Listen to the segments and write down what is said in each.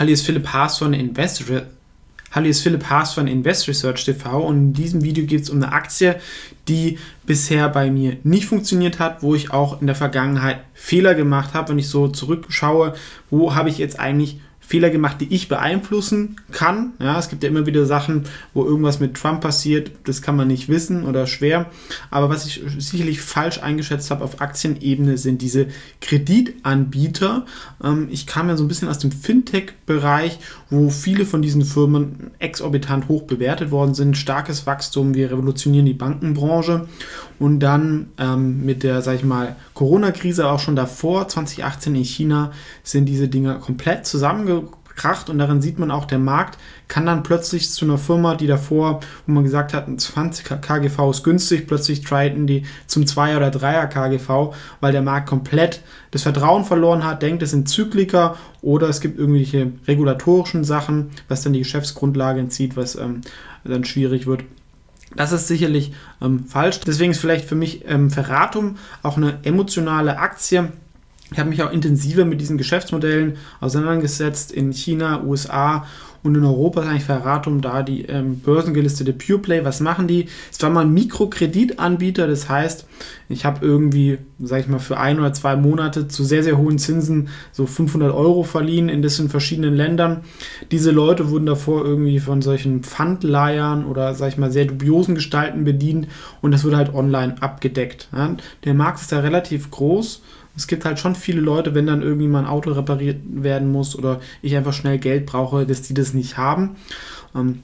Hallo, ist Philipp Haas von Investor. Hallo, hier ist Philipp Haas von Invest Research TV und in diesem Video geht es um eine Aktie, die bisher bei mir nicht funktioniert hat, wo ich auch in der Vergangenheit Fehler gemacht habe. Wenn ich so zurückschaue, wo habe ich jetzt eigentlich Fehler gemacht, die ich beeinflussen kann. Ja, es gibt ja immer wieder Sachen, wo irgendwas mit Trump passiert, das kann man nicht wissen oder schwer. Aber was ich sicherlich falsch eingeschätzt habe auf Aktienebene sind diese Kreditanbieter. Ähm, ich kam ja so ein bisschen aus dem Fintech-Bereich, wo viele von diesen Firmen exorbitant hoch bewertet worden sind. Starkes Wachstum, wir revolutionieren die Bankenbranche. Und dann ähm, mit der, sag ich mal, Corona-Krise auch schon davor, 2018 in China, sind diese Dinge komplett zusammengekracht und darin sieht man auch, der Markt kann dann plötzlich zu einer Firma, die davor, wo man gesagt hat, ein 20 KGV ist günstig, plötzlich triten die zum 2 oder 3er KGV, weil der Markt komplett das Vertrauen verloren hat, denkt, es sind Zykliker oder es gibt irgendwelche regulatorischen Sachen, was dann die Geschäftsgrundlage entzieht, was ähm, dann schwierig wird. Das ist sicherlich ähm, falsch. Deswegen ist vielleicht für mich ähm, Ferratum auch eine emotionale Aktie. Ich habe mich auch intensiver mit diesen Geschäftsmodellen auseinandergesetzt in China, USA und in Europa ist eigentlich Ferratum da die ähm, börsengelistete PurePlay. Was machen die? Es war mal ein Mikrokreditanbieter, das heißt, ich habe irgendwie, sag ich mal, für ein oder zwei Monate zu sehr, sehr hohen Zinsen so 500 Euro verliehen in das in verschiedenen Ländern. Diese Leute wurden davor irgendwie von solchen Pfandleihern oder, sag ich mal, sehr dubiosen Gestalten bedient und das wurde halt online abgedeckt. Ja? Der Markt ist da relativ groß es gibt halt schon viele Leute, wenn dann irgendwie mal ein Auto repariert werden muss oder ich einfach schnell Geld brauche, dass die das nicht haben. Ähm,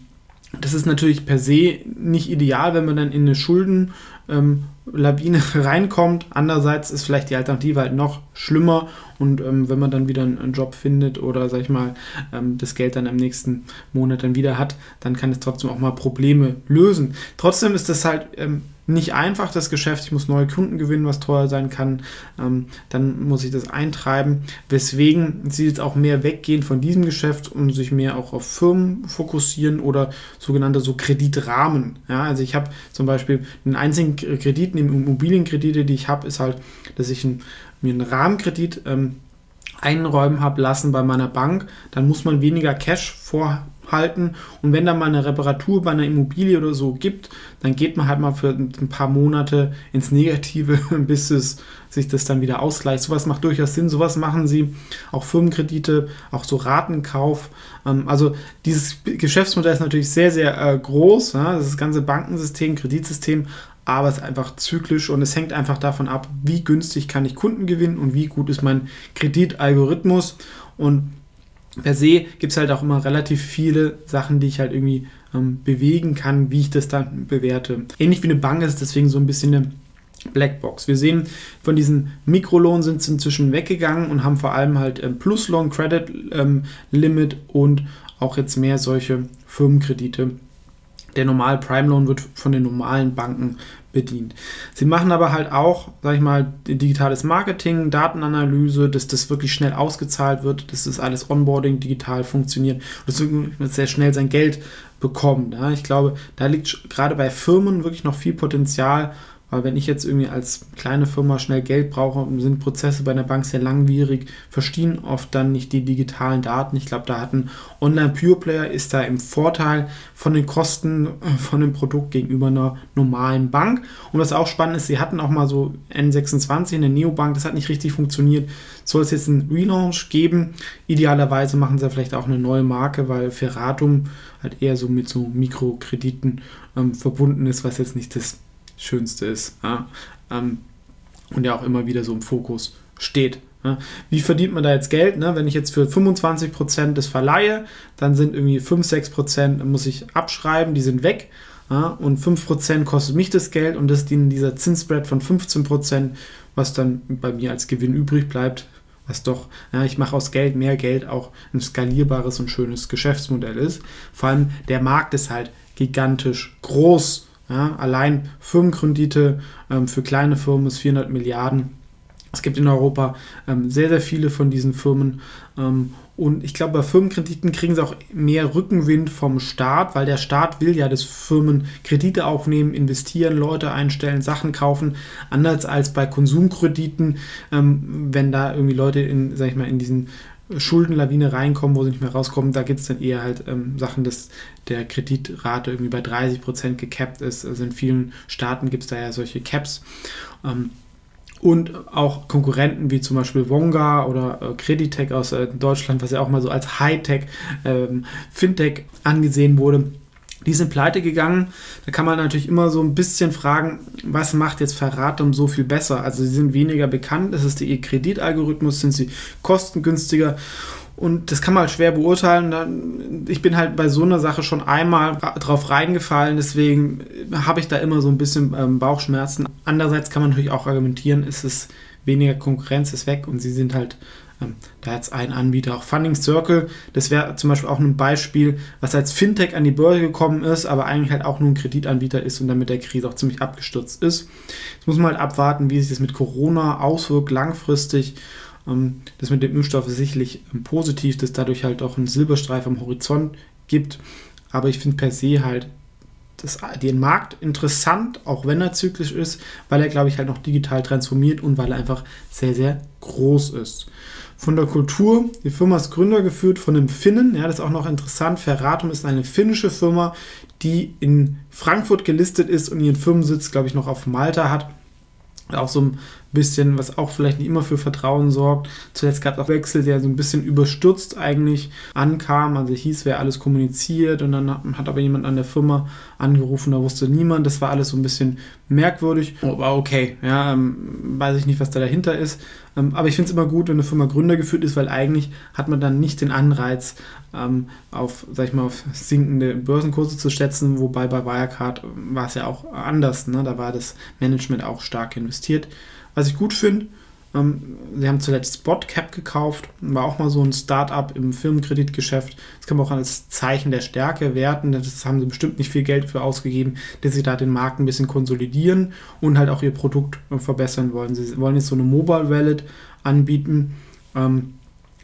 das ist natürlich per se nicht ideal, wenn man dann in eine Schuldenlawine ähm, reinkommt. Andererseits ist vielleicht die Alternative halt noch schlimmer und ähm, wenn man dann wieder einen, Job findet oder sag ich mal ähm, das Geld dann im nächsten Monat dann wieder hat, dann kann es trotzdem auch mal Probleme lösen. Trotzdem ist das halt ähm, nicht einfach, das Geschäft. Ich muss neue Kunden gewinnen, was teuer sein kann. Ähm, dann muss ich das eintreiben. Weswegen sie jetzt auch mehr weggehen von diesem Geschäft und sich mehr auch auf Firmen fokussieren oder sogenannte so Kreditrahmen. Ja, also ich habe zum Beispiel den einzigen Kredit, neben Immobilienkredite, die ich habe, ist halt, dass ich ein, mir einen Rahmenkredit ähm, einräumen habe lassen bei meiner Bank. Dann muss man weniger Cash vor halten. Und wenn da mal eine Reparatur bei einer Immobilie oder so gibt, dann geht man halt mal für ein paar Monate ins Negative, bis es sich das dann wieder ausgleicht. Sowas macht durchaus Sinn. Sowas machen sie. Auch Firmenkredite, auch so Ratenkauf. Ähm, also dieses Geschäftsmodell ist natürlich sehr, sehr äh, groß. Das ganze Bankensystem, Kreditsystem, aber es ist einfach zyklisch und es hängt einfach davon ab, wie günstig kann ich Kunden gewinnen und wie gut ist mein Kreditalgorithmus. Und per se gibt es halt auch immer relativ viele Sachen, die ich halt irgendwie ähm, bewegen kann, wie ich das dann bewerte. Ähnlich wie eine Bank ist deswegen so ein bisschen eine Blackbox. Wir sehen, von diesen Mikrolohn sind sie inzwischen weggegangen und haben vor allem halt ähm, Plus Loan Credit ähm, Limit und auch jetzt mehr solche Firmenkredite. Der normale Prime Loan wird von den normalen Banken bedient. Sie machen aber halt auch, sag ich mal, digitales Marketing, Datenanalyse, dass das wirklich schnell ausgezahlt wird, dass das alles Onboarding digital funktioniert dass man sehr schnell sein Geld bekommt. Ja. Ich glaube, da liegt gerade bei Firmen wirklich noch viel Potenzial, weil wenn ich jetzt irgendwie als kleine Firma schnell Geld brauche, sind Prozesse bei einer Bank sehr langwierig, verstehen oft dann nicht die digitalen Daten. Ich glaube, da hat ein Online-Pure-Player ist da im Vorteil von den Kosten äh, von dem Produkt gegenüber einer normalen Bank. Und was auch spannend ist, sie hatten auch mal so N26, eine Neobank, das hat nicht richtig funktioniert. Soll es jetzt einen Relaunch geben? Idealerweise machen sie vielleicht auch eine neue Marke, weil Ferratum halt eher so mit so Mikrokrediten ähm, verbunden ist, was jetzt nicht das Schönste ist. Ja? Ähm, und ja auch immer wieder so im Fokus steht. Wie verdient man da jetzt Geld? Ne? Wenn ich jetzt für 25% das verleihe, dann sind irgendwie 5, 6% muss ich abschreiben, die sind weg. Ja? Und 5% kostet mich das Geld und das dient dieser Zinsspread von 15%, was dann bei mir als Gewinn übrig bleibt, was doch, ja, ich mache aus Geld mehr Geld auch ein skalierbares und schönes Geschäftsmodell ist. Vor allem der Markt ist halt gigantisch groß. Ja, allein Firmenkredite ähm, für kleine Firmen ist 400 Milliarden. Es gibt in Europa ähm, sehr, sehr viele von diesen Firmen. Ähm, und ich glaube, bei Firmenkrediten kriegen sie auch mehr Rückenwind vom Staat, weil der Staat will ja, dass Firmen Kredite aufnehmen, investieren, Leute einstellen, Sachen kaufen. Anders als bei Konsumkrediten, ähm, wenn da irgendwie Leute in, sag ich mal, in diesen Schuldenlawine reinkommen, wo sie nicht mehr rauskommen, da gibt es dann eher halt ähm, Sachen, dass der Kreditrate irgendwie bei 30 Prozent gecapped ist. Also in vielen Staaten gibt es da ja solche Caps. Ähm, und auch Konkurrenten wie zum Beispiel Wonga oder äh, Creditec aus äh, Deutschland, was ja auch mal so als Hightech, ähm, Fintech angesehen wurde. Die sind pleite gegangen. Da kann man natürlich immer so ein bisschen fragen, was macht jetzt Verratum so viel besser? Also sie sind weniger bekannt, ist es der Kreditalgorithmus, sind sie kostengünstiger und das kann man halt schwer beurteilen. Ich bin halt bei so einer Sache schon einmal drauf reingefallen, deswegen habe ich da immer so ein bisschen ähm, Bauchschmerzen. Andererseits kann man natürlich auch argumentieren, ist es weniger Konkurrenz ist weg und sie sind halt ähm, da jetzt ein Anbieter, auch Funding Circle, das wäre zum Beispiel auch ein Beispiel, was als Fintech an die Börse gekommen ist, aber eigentlich halt auch nur ein Kreditanbieter ist und dann mit der Krise auch ziemlich abgestürzt ist. Jetzt muss man halt abwarten, wie sich das mit Corona auswirkt langfristig ähm, das mit dem Impfstoff ist sicherlich ähm, positiv, dass dadurch halt auch ein Silberstreif am Horizont gibt. Aber ich finde per se halt das, den Markt interessant, auch wenn er zyklisch ist, weil er, glaube ich, halt noch digital transformiert und weil er einfach sehr, sehr groß ist. Von der Kultur, die Firma ist Gründer geführt von einem Finnen, ja, das ist auch noch interessant. Ferratum ist eine finnische Firma, die in Frankfurt gelistet ist und ihren Firmensitz, glaube ich, noch auf Malta hat. Auch so ein bisschen, was auch vielleicht nicht immer für Vertrauen sorgt. Zuletzt gab es auch Wechsel, der so ein bisschen überstürzt eigentlich ankam. Also hieß, wer alles kommuniziert und dann hat aber jemand an der Firma angerufen, da wusste niemand. Das war alles so ein bisschen merkwürdig. Aber okay, ja, ähm, weiß ich nicht, was da dahinter ist. Ähm, aber ich finde es immer gut, wenn eine Firma Gründer geführt ist, weil eigentlich hat man dann nicht den Anreiz, ähm, auf, sag ich mal, auf sinkende Börsenkurse zu schätzen, wobei bei Wirecard war es ja auch anders. Ne? Da war das Management auch stark investiert. Was ich gut finde, ähm, sie haben zuletzt Spotcap gekauft, war auch mal so ein Start-up im Firmenkreditgeschäft. Das kann man auch als Zeichen der Stärke werten. Das haben sie bestimmt nicht viel Geld für ausgegeben, dass sie da den Markt ein bisschen konsolidieren und halt auch ihr Produkt äh, verbessern wollen. Sie wollen jetzt so eine Mobile Wallet anbieten. Ähm,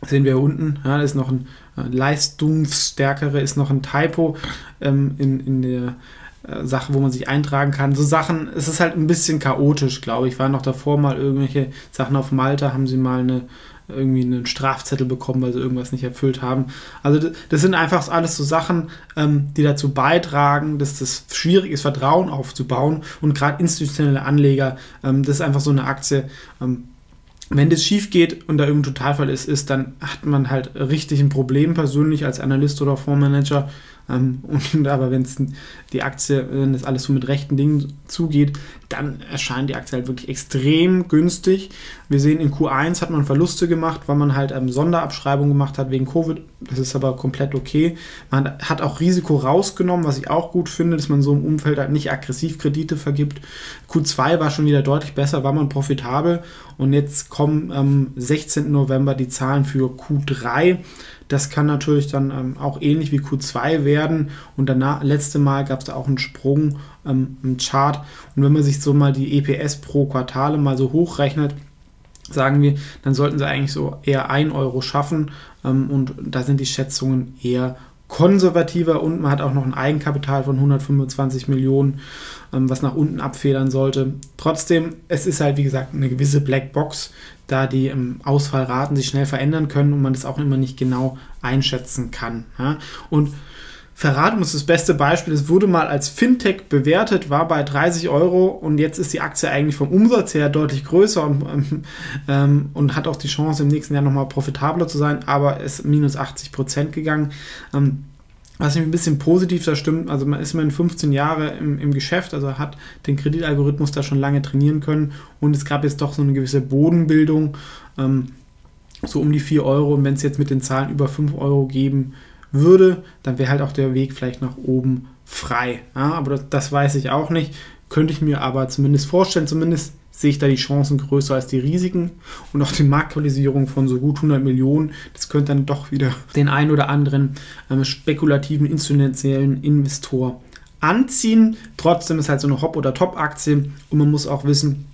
sehen wir hier unten, ja, ist noch ein äh, leistungsstärkere, ist noch ein Typo ähm, in, in der äh, Sache, wo man sich eintragen kann. So Sachen, es ist halt ein bisschen chaotisch, glaube ich. War noch davor mal irgendwelche Sachen auf Malta, haben sie mal eine irgendwie einen Strafzettel bekommen, weil sie irgendwas nicht erfüllt haben. Also das sind einfach alles so Sachen, ähm, die dazu beitragen, dass das schwierig ist, Vertrauen aufzubauen. Und gerade institutionelle Anleger, ähm, das ist einfach so eine Aktie. Ähm, wenn das schief geht und da irgendein Totalfall ist, ist, dann hat man halt richtig ein Problem persönlich als Analyst oder Fondsmanager. Ähm, und, aber wenn es die Aktie, wenn das alles so mit rechten Dingen zugeht, dann erscheint die Aktie halt wirklich extrem günstig. Wir sehen, in Q1 hat man Verluste gemacht, weil man halt ähm, Sonderabschreibung gemacht hat wegen Covid. Das ist aber komplett okay. Man hat auch Risiko rausgenommen, was ich auch gut finde, dass man so im Umfeld halt nicht aggressiv Kredite vergibt. Q2 war schon wieder deutlich besser, war man profitabel. Und jetzt kommen am 16. November die Zahlen für Q3. Das kann natürlich dann ähm, auch ähnlich wie Q2 werden. Und danach, letzte Mal gab es da auch einen Sprung ähm, im Chart. Und wenn man sich so mal die EPS pro Quartale mal so hochrechnet, sagen wir, dann sollten sie eigentlich so eher 1 Euro schaffen. Ähm, und da sind die Schätzungen eher konservativer und man hat auch noch ein Eigenkapital von 125 Millionen, ähm, was nach unten abfedern sollte. Trotzdem, es ist halt wie gesagt eine gewisse Blackbox, da die ähm, Ausfallraten sich schnell verändern können und man das auch immer nicht genau einschätzen kann. Ja? Und Verratum ist das beste Beispiel. Es wurde mal als Fintech bewertet, war bei 30 Euro und jetzt ist die Aktie eigentlich vom Umsatz her deutlich größer und, ähm, und hat auch die Chance, im nächsten Jahr nochmal profitabler zu sein, aber ist minus 80 Prozent gegangen. Ähm, was mich ein bisschen positiv da stimmt, also man ist immerhin 15 Jahre im, im Geschäft, also hat den Kreditalgorithmus da schon lange trainieren können. Und es gab jetzt doch so eine gewisse Bodenbildung, ähm, so um die 4 Euro. Und wenn es jetzt mit den Zahlen über 5 Euro geben würde, dann wäre halt auch der Weg vielleicht nach oben frei. Ja, aber das, das weiß ich auch nicht, könnte ich mir aber zumindest vorstellen, zumindest sehe ich da die Chancen größer als die Risiken und auch die Marktkapitalisierung von so gut 100 Millionen, das könnte dann doch wieder den ein oder anderen ähm, spekulativen, institutionellen Investor anziehen. Trotzdem ist halt so eine Hop- oder Top-Aktie und man muss auch wissen,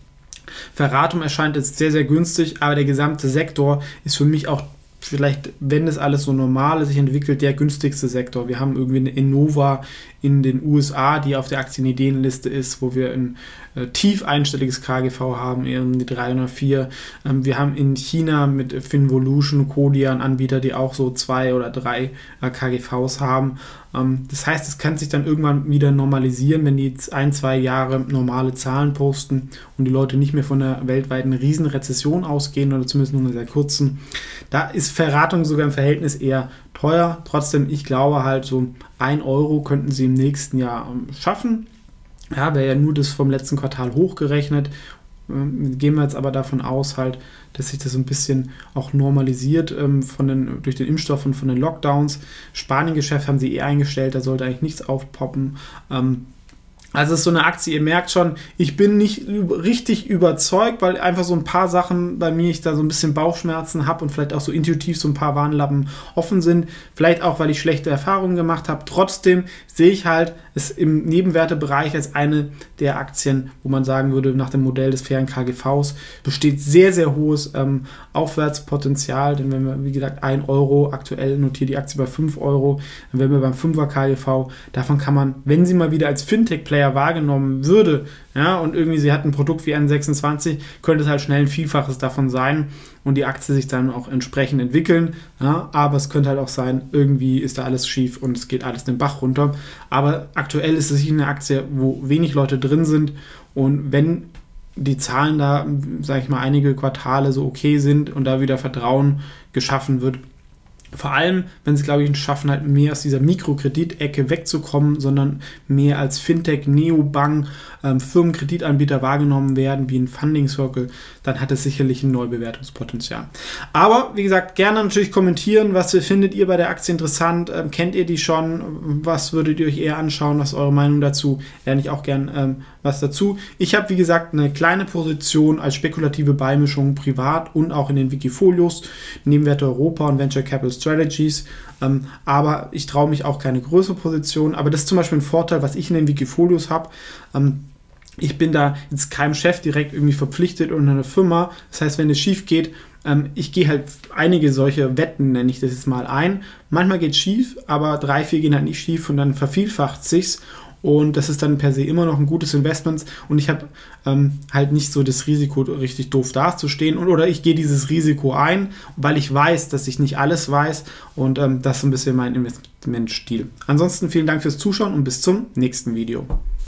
Verratum erscheint jetzt sehr, sehr günstig, aber der gesamte Sektor ist für mich auch vielleicht, wenn das alles so normal sich entwickelt, der günstigste Sektor. Wir haben irgendwie eine Innova in den USA, die auf der Aktienideenliste ist, wo wir ein äh, tief einstelliges KGV haben, eben die 304. Ähm, wir haben in China mit Finvolution, Kodian Anbieter, die auch so zwei oder drei äh, KGVs haben. Ähm, das heißt, es kann sich dann irgendwann wieder normalisieren, wenn die ein, zwei Jahre normale Zahlen posten und die Leute nicht mehr von einer weltweiten Riesenrezession ausgehen oder zumindest nur einer sehr kurzen. Da ist Verratung sogar im Verhältnis eher teuer. Trotzdem, ich glaube halt, so ein Euro könnten sie im nächsten Jahr ähm, schaffen. Ja, wäre ja nur das vom letzten Quartal hochgerechnet. Ähm, gehen wir jetzt aber davon aus, halt, dass sich das ein bisschen auch normalisiert ähm, von den, durch den Impfstoff und von den Lockdowns. Spanien-Geschäft haben sie eh eingestellt, da sollte eigentlich nichts aufpoppen. Ähm, also es ist so eine Aktie, ihr merkt schon, ich bin nicht richtig überzeugt, weil einfach so ein paar Sachen bei mir, ich da so ein bisschen Bauchschmerzen habe und vielleicht auch so intuitiv so ein paar Warnlappen offen sind. Vielleicht auch, weil ich schlechte Erfahrungen gemacht habe. Trotzdem sehe ich halt es im Nebenwertebereich als eine der Aktien, wo man sagen würde, nach dem Modell des fairen KGVs besteht sehr, sehr hohes ähm, Aufwärtspotenzial. Denn wenn wir, wie gesagt, 1 Euro, aktuell notiert die Aktie bei 5 Euro, dann wären wir beim 5er KGV. Davon kann man, wenn sie mal wieder als Fintech-Player wahrgenommen würde, ja, und irgendwie sie hat ein Produkt wie N26, könnte es halt schnell ein Vielfaches davon sein und die Aktie sich dann auch entsprechend entwickeln. Ja, aber es könnte halt auch sein, irgendwie ist da alles schief und es geht alles den Bach runter. Aber aktuell ist es eine Aktie, wo wenig Leute drin sind und wenn die Zahlen da, sage ich mal, einige Quartale so okay sind und da wieder Vertrauen geschaffen wird, vor allem, wenn sie, glaube ich, schaffen, halt mehr aus dieser Mikrokreditecke wegzukommen, sondern mehr als Fintech, Neobank, ähm, Firmenkreditanbieter wahrgenommen werden, wie ein Funding Circle, dann hat es sicherlich ein Neubewertungspotenzial. Aber, wie gesagt, gerne natürlich kommentieren, was findet ihr bei der Aktie interessant? Ähm, kennt ihr die schon? Was würdet ihr euch eher anschauen? Was ist eure Meinung dazu? Lerne ich auch gern ähm, was dazu. Ich habe, wie gesagt, eine kleine Position als spekulative Beimischung privat und auch in den Wikifolios, Nebenwerte Europa und Venture Capital Strategies. Ähm, aber ich traue mich auch keine größere Position. Aber das ist zum Beispiel ein Vorteil, was ich in den Wikifolios habe. Ähm, ich bin da jetzt keinem Chef direkt irgendwie verpflichtet oder einer Firma. Das heißt, wenn es schief geht, ähm, ich gehe halt einige solche Wetten, nenne ich das jetzt mal ein. Manchmal geht es schief, aber drei, vier gehen halt nicht schief und dann vervielfacht sich's. Und das ist dann per se immer noch ein gutes Investment. Und ich habe ähm, halt nicht so das Risiko, richtig doof dazustehen. Und, oder ich gehe dieses Risiko ein, weil ich weiß, dass ich nicht alles weiß. Und ähm, das ist ein bisschen mein Investmentstil. Ansonsten vielen Dank fürs Zuschauen und bis zum nächsten Video.